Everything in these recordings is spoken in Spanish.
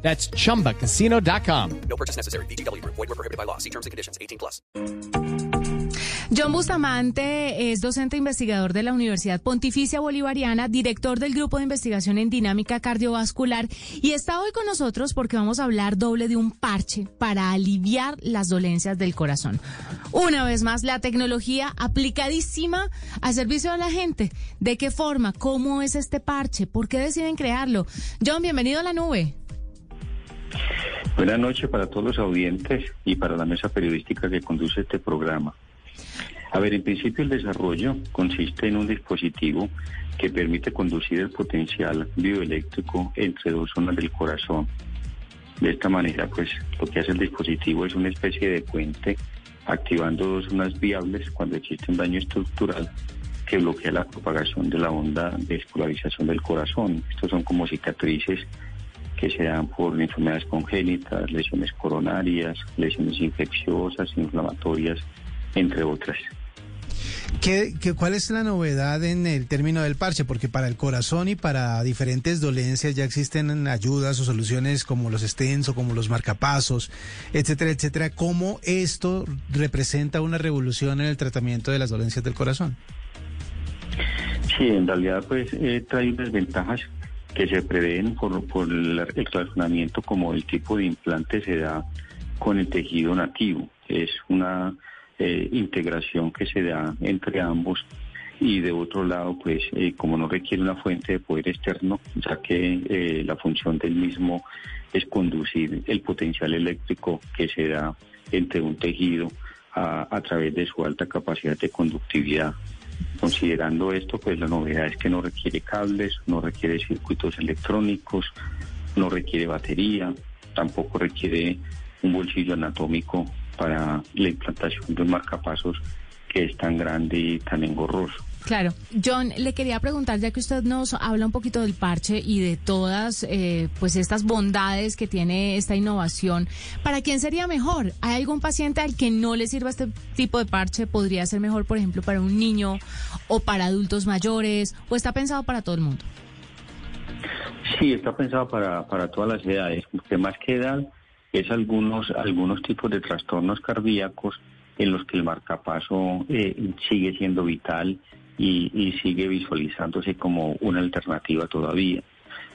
That's chumbacasino.com. No purchase necessary. BGW. Void were prohibited by law. See terms and conditions. 18 plus. John Bustamante es docente investigador de la Universidad Pontificia Bolivariana, director del Grupo de Investigación en Dinámica Cardiovascular y está hoy con nosotros porque vamos a hablar doble de un parche para aliviar las dolencias del corazón. Una vez más, la tecnología aplicadísima al servicio de la gente. ¿De qué forma? ¿Cómo es este parche? ¿Por qué deciden crearlo? John, bienvenido a la nube. Buenas noches para todos los audientes y para la mesa periodística que conduce este programa. A ver, en principio el desarrollo consiste en un dispositivo que permite conducir el potencial bioeléctrico entre dos zonas del corazón. De esta manera, pues lo que hace el dispositivo es una especie de puente activando dos zonas viables cuando existe un daño estructural que bloquea la propagación de la onda de despolarización del corazón. Estos son como cicatrices que se dan por enfermedades congénitas, lesiones coronarias, lesiones infecciosas, inflamatorias, entre otras. ¿Qué, qué, cuál es la novedad en el término del parche? Porque para el corazón y para diferentes dolencias ya existen ayudas o soluciones como los stents o como los marcapasos, etcétera, etcétera. ¿Cómo esto representa una revolución en el tratamiento de las dolencias del corazón? Sí, en realidad pues eh, trae unas ventajas que se prevén por, el, razonamiento como el tipo de implante se da con el tejido nativo. Es una eh, integración que se da entre ambos y de otro lado, pues eh, como no requiere una fuente de poder externo, ya que eh, la función del mismo es conducir el potencial eléctrico que se da entre un tejido a través de su alta capacidad de conductividad. Considerando esto, pues la novedad es que no requiere cables, no requiere circuitos electrónicos, no requiere batería, tampoco requiere un bolsillo anatómico para la implantación de un marcapasos que es tan grande y tan engorroso. Claro. John, le quería preguntar, ya que usted nos habla un poquito del parche y de todas eh, pues estas bondades que tiene esta innovación, ¿para quién sería mejor? ¿Hay algún paciente al que no le sirva este tipo de parche? ¿Podría ser mejor, por ejemplo, para un niño o para adultos mayores? ¿O está pensado para todo el mundo? Sí, está pensado para, para todas las edades, porque más que es algunos, algunos tipos de trastornos cardíacos en los que el marcapaso eh, sigue siendo vital y, sigue visualizándose como una alternativa todavía.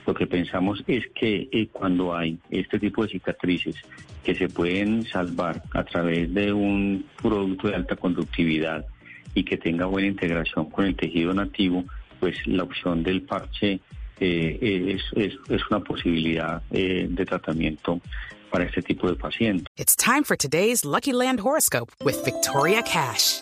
Lo que pensamos es que eh, cuando hay este tipo de cicatrices que se pueden salvar a través de un producto de alta conductividad y que tenga buena integración con el tejido nativo, pues la opción del parche eh, es, es, es, una posibilidad eh, de tratamiento para este tipo de pacientes. It's time for today's Lucky Land horoscope with Victoria Cash.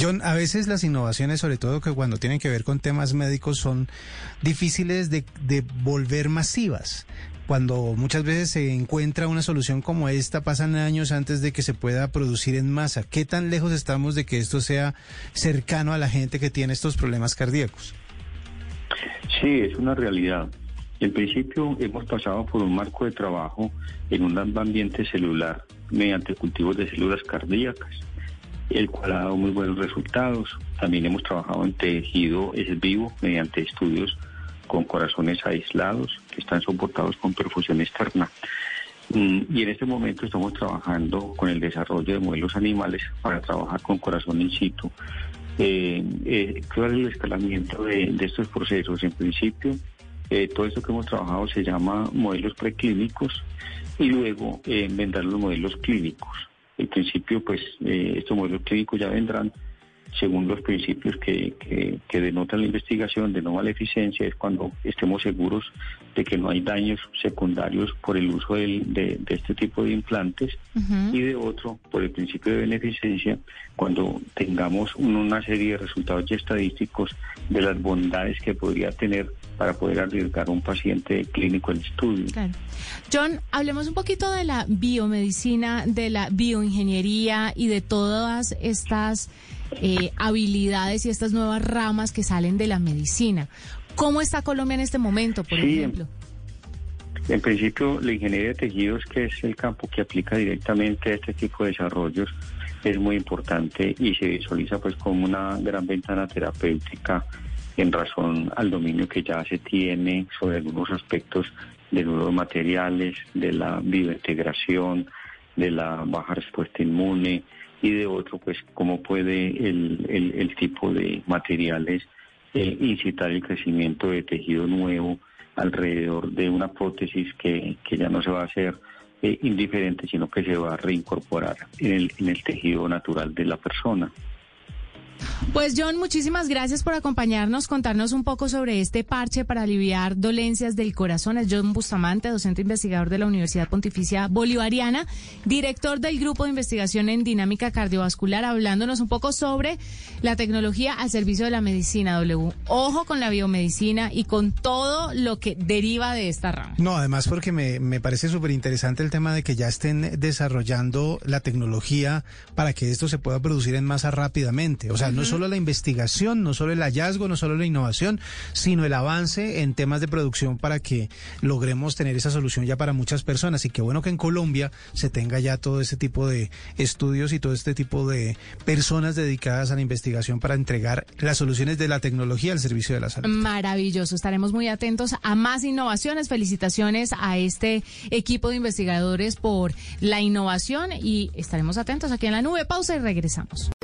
John, a veces las innovaciones, sobre todo que cuando tienen que ver con temas médicos, son difíciles de, de volver masivas. Cuando muchas veces se encuentra una solución como esta, pasan años antes de que se pueda producir en masa. ¿Qué tan lejos estamos de que esto sea cercano a la gente que tiene estos problemas cardíacos? Sí, es una realidad. En principio hemos pasado por un marco de trabajo en un ambiente celular mediante cultivos de células cardíacas, el cual ha dado muy buenos resultados. También hemos trabajado en tejido es vivo mediante estudios con corazones aislados que están soportados con perfusión externa. Y en este momento estamos trabajando con el desarrollo de modelos animales para trabajar con corazón in situ. Eh, eh, ¿Cuál es el escalamiento de, estos procesos? En principio, eh, todo esto que hemos trabajado se llama modelos preclínicos y luego vendrán los modelos clínicos. El principio, pues eh, estos modelos clínicos ya vendrán según los principios que, que, que denota la investigación de no maleficencia, es cuando estemos seguros de que no hay daños secundarios por el uso del- de, de este tipo de implantes y de otro por el principio de beneficencia, cuando tengamos un- una serie de resultados ya estadísticos de las bondades que podría tener para poder arriesgar a un paciente clínico el estudio. Claro. John, hablemos un poquito de la biomedicina, de la bioingeniería y de todas estas eh, habilidades y estas nuevas ramas que salen de la medicina. ¿Cómo está Colombia en este momento, por Sí, ejemplo? En principio, la ingeniería de tejidos, que es el campo que aplica directamente a este tipo de desarrollos, es muy importante y se visualiza pues como una gran ventana terapéutica en razón al dominio que ya se tiene sobre algunos aspectos de nuevos materiales, de la biointegración, de la baja respuesta inmune y de otro, pues cómo puede el, el- tipo de materiales eh, incitar el crecimiento de tejido nuevo alrededor de una prótesis que, que ya no se va a hacer eh, indiferente, sino que se va a reincorporar en el, en el tejido natural de la persona. Pues John, muchísimas gracias por acompañarnos, contarnos un poco sobre este parche para aliviar dolencias del corazón. Es John Bustamante, docente investigador de la Universidad Pontificia Bolivariana, director del Grupo de Investigación en Dinámica Cardiovascular, hablándonos un poco sobre la tecnología al servicio de la medicina, W. Ojo con la biomedicina y con todo lo que deriva de esta rama. No, además porque me, me parece súper interesante el tema de que ya estén desarrollando la tecnología para que esto se pueda producir en masa rápidamente. O sea, no solo la investigación, no solo el hallazgo, no solo la innovación, sino el avance en temas de producción para que logremos tener esa solución ya para muchas personas. Y qué bueno que en Colombia se tenga ya todo este tipo de estudios y todo este tipo de personas dedicadas a la investigación para entregar las soluciones de la tecnología al servicio de la salud. Maravilloso. Estaremos muy atentos a más innovaciones. Felicitaciones a este equipo de investigadores por la innovación y estaremos atentos aquí en la nube. Pausa y regresamos.